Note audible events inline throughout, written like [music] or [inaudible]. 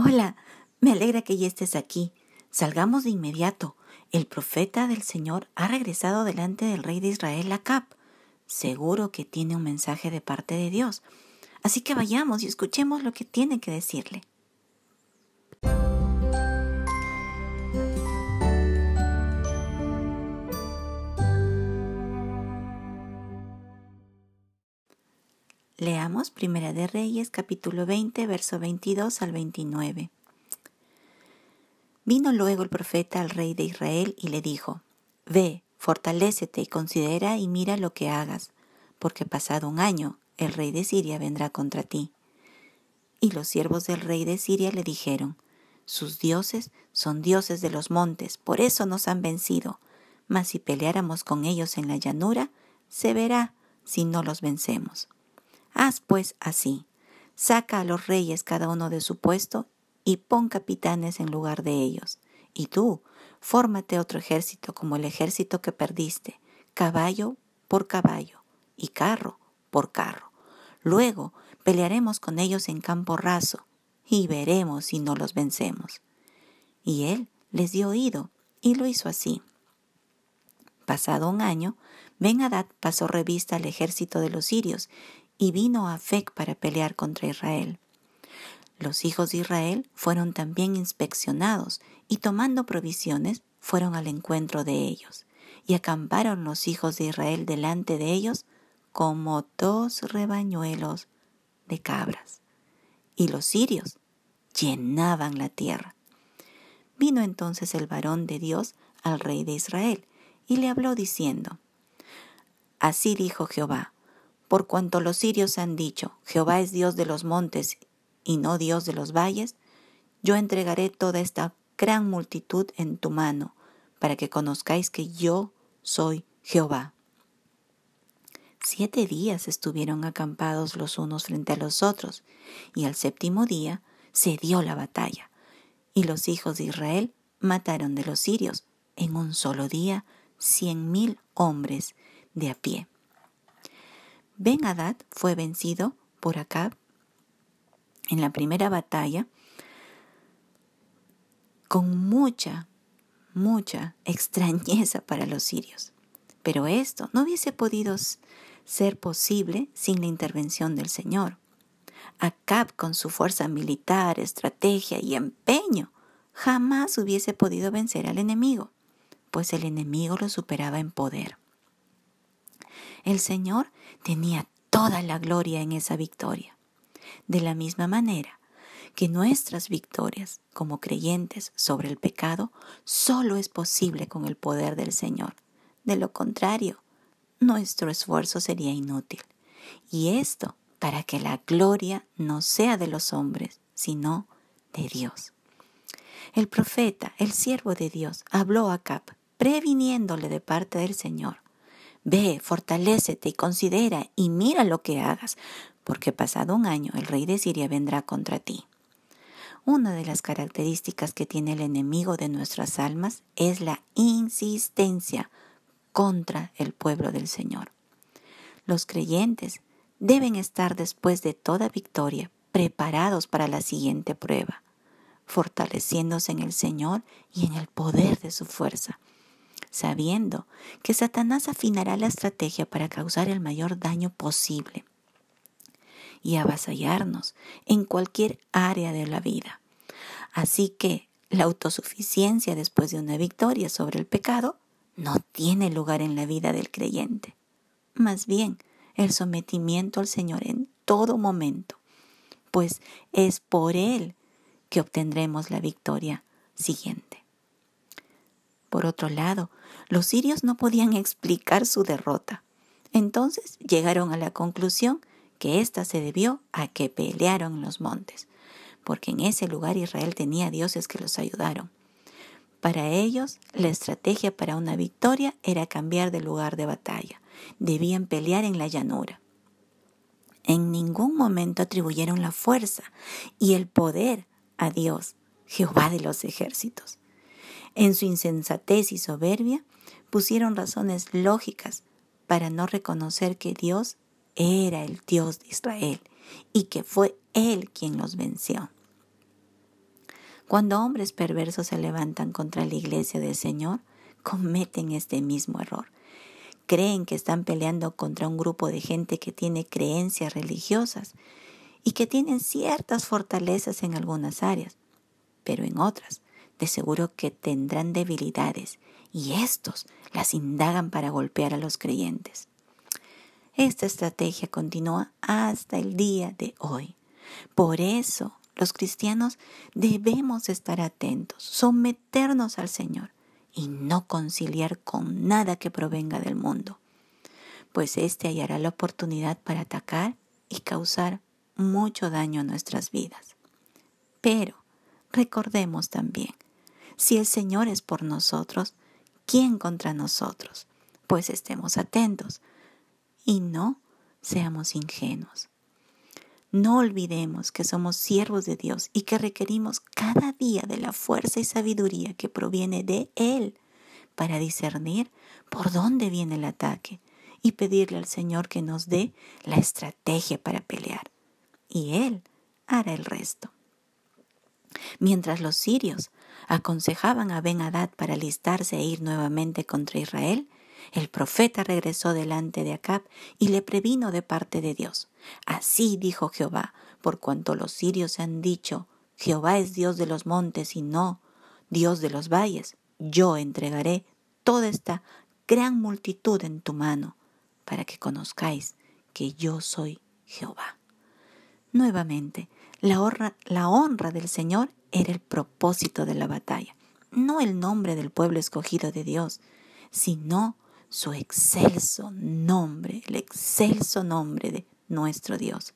Hola, me alegra que ya estés aquí. Salgamos de inmediato. El profeta del Señor ha regresado delante del rey de Israel, Acab. Seguro que tiene un mensaje de parte de Dios. Así que vayamos y escuchemos lo que tiene que decirle. Leamos Primera de Reyes capítulo 20, verso 22 al 29. Vino luego el profeta al rey de Israel y le dijo, Ve, fortalécete y considera y mira lo que hagas, porque pasado un año el rey de Siria vendrá contra ti. Y los siervos del rey de Siria le dijeron, Sus dioses son dioses de los montes, por eso nos han vencido, mas si peleáramos con ellos en la llanura, se verá si no los vencemos. Haz pues así, saca a los reyes cada uno de su puesto y pon capitanes en lugar de ellos. Y tú, fórmate otro ejército como el ejército que perdiste, caballo por caballo y carro por carro. Luego pelearemos con ellos en campo raso y veremos si no los vencemos. Y él les dio oído y lo hizo así. Pasado un año, Ben Hadad pasó revista al ejército de los sirios y vino a Fec para pelear contra Israel. Los hijos de Israel fueron también inspeccionados y tomando provisiones fueron al encuentro de ellos. Y acamparon los hijos de Israel delante de ellos como dos rebañuelos de cabras. Y los sirios llenaban la tierra. Vino entonces el varón de Dios al rey de Israel y le habló diciendo, Así dijo Jehová, por cuanto los sirios han dicho, Jehová es Dios de los montes y no Dios de los valles, yo entregaré toda esta gran multitud en tu mano, para que conozcáis que yo soy Jehová. Siete días estuvieron acampados los unos frente a los otros, y al séptimo día se dio la batalla, y los hijos de Israel mataron de los sirios en un solo día cien mil hombres de a pie. Ben Hadad fue vencido por Acab en la primera batalla con mucha, mucha extrañeza para los sirios. Pero esto no hubiese podido ser posible sin la intervención del Señor. Acab, con su fuerza militar, estrategia y empeño, jamás hubiese podido vencer al enemigo, pues el enemigo lo superaba en poder. El Señor tenía toda la gloria en esa victoria. De la misma manera que nuestras victorias como creyentes sobre el pecado solo es posible con el poder del Señor. De lo contrario, nuestro esfuerzo sería inútil. Y esto para que la gloria no sea de los hombres, sino de Dios. El profeta, el siervo de Dios, habló a Cap, previniéndole de parte del Señor Ve, fortalécete y considera y mira lo que hagas, porque pasado un año el rey de Siria vendrá contra ti. Una de las características que tiene el enemigo de nuestras almas es la insistencia contra el pueblo del Señor. Los creyentes deben estar después de toda victoria preparados para la siguiente prueba, fortaleciéndose en el Señor y en el poder de su fuerza sabiendo que Satanás afinará la estrategia para causar el mayor daño posible y avasallarnos en cualquier área de la vida. Así que la autosuficiencia después de una victoria sobre el pecado no tiene lugar en la vida del creyente. Más bien, el sometimiento al Señor en todo momento, pues es por Él que obtendremos la victoria siguiente. Por otro lado, los sirios no podían explicar su derrota. Entonces llegaron a la conclusión que ésta se debió a que pelearon en los montes, porque en ese lugar Israel tenía dioses que los ayudaron. Para ellos, la estrategia para una victoria era cambiar de lugar de batalla. Debían pelear en la llanura. En ningún momento atribuyeron la fuerza y el poder a Dios, Jehová de los ejércitos. En su insensatez y soberbia pusieron razones lógicas para no reconocer que Dios era el Dios de Israel y que fue Él quien los venció. Cuando hombres perversos se levantan contra la iglesia del Señor, cometen este mismo error. Creen que están peleando contra un grupo de gente que tiene creencias religiosas y que tienen ciertas fortalezas en algunas áreas, pero en otras de seguro que tendrán debilidades y estos las indagan para golpear a los creyentes. Esta estrategia continúa hasta el día de hoy. Por eso los cristianos debemos estar atentos, someternos al Señor y no conciliar con nada que provenga del mundo, pues éste hallará la oportunidad para atacar y causar mucho daño a nuestras vidas. Pero recordemos también, si el Señor es por nosotros, ¿quién contra nosotros? Pues estemos atentos y no seamos ingenuos. No olvidemos que somos siervos de Dios y que requerimos cada día de la fuerza y sabiduría que proviene de Él para discernir por dónde viene el ataque y pedirle al Señor que nos dé la estrategia para pelear. Y Él hará el resto. Mientras los sirios aconsejaban a Ben Hadad para alistarse e ir nuevamente contra Israel, el profeta regresó delante de Acab y le previno de parte de Dios. Así dijo Jehová, por cuanto los sirios han dicho, Jehová es Dios de los montes y no Dios de los valles, yo entregaré toda esta gran multitud en tu mano, para que conozcáis que yo soy Jehová. Nuevamente, la honra, la honra del Señor era el propósito de la batalla, no el nombre del pueblo escogido de Dios, sino su excelso nombre, el excelso nombre de nuestro Dios.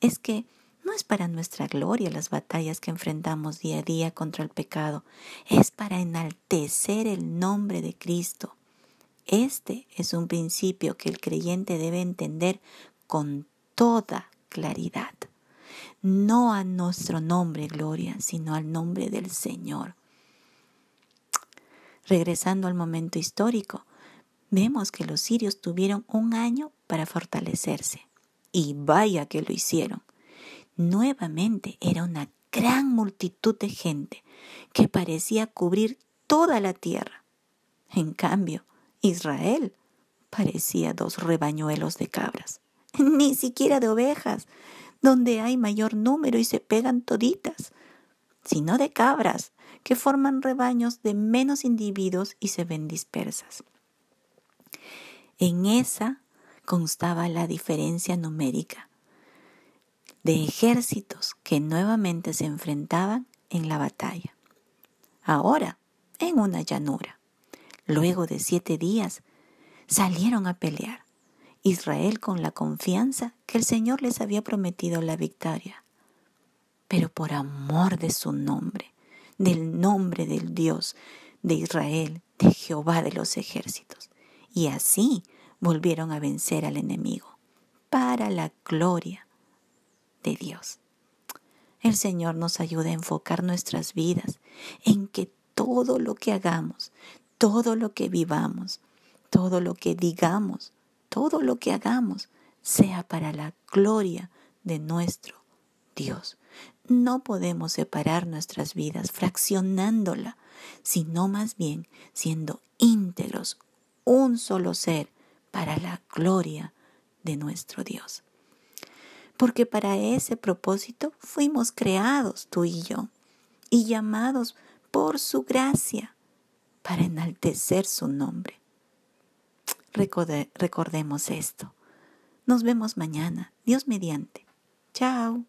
Es que no es para nuestra gloria las batallas que enfrentamos día a día contra el pecado, es para enaltecer el nombre de Cristo. Este es un principio que el creyente debe entender con toda claridad. No a nuestro nombre, gloria, sino al nombre del Señor. Regresando al momento histórico, vemos que los sirios tuvieron un año para fortalecerse. Y vaya que lo hicieron. Nuevamente era una gran multitud de gente que parecía cubrir toda la tierra. En cambio, Israel parecía dos rebañuelos de cabras, [laughs] ni siquiera de ovejas, donde hay mayor número y se pegan toditas, sino de cabras, que forman rebaños de menos individuos y se ven dispersas. En esa constaba la diferencia numérica de ejércitos que nuevamente se enfrentaban en la batalla. Ahora, en una llanura. Luego de siete días, salieron a pelear. Israel con la confianza que el Señor les había prometido la victoria. Pero por amor de su nombre, del nombre del Dios de Israel, de Jehová de los ejércitos, y así volvieron a vencer al enemigo para la gloria de Dios. El Señor nos ayuda a enfocar nuestras vidas en que todo lo que hagamos, todo lo que vivamos, todo lo que digamos, todo lo que hagamos sea para la gloria de nuestro Dios. No podemos separar nuestras vidas fraccionándola, sino más bien siendo íntegros, un solo ser para la gloria de nuestro Dios. Porque para ese propósito fuimos creados tú y yo y llamados por su gracia para enaltecer su nombre. Recordemos esto. Nos vemos mañana, Dios mediante. Chao.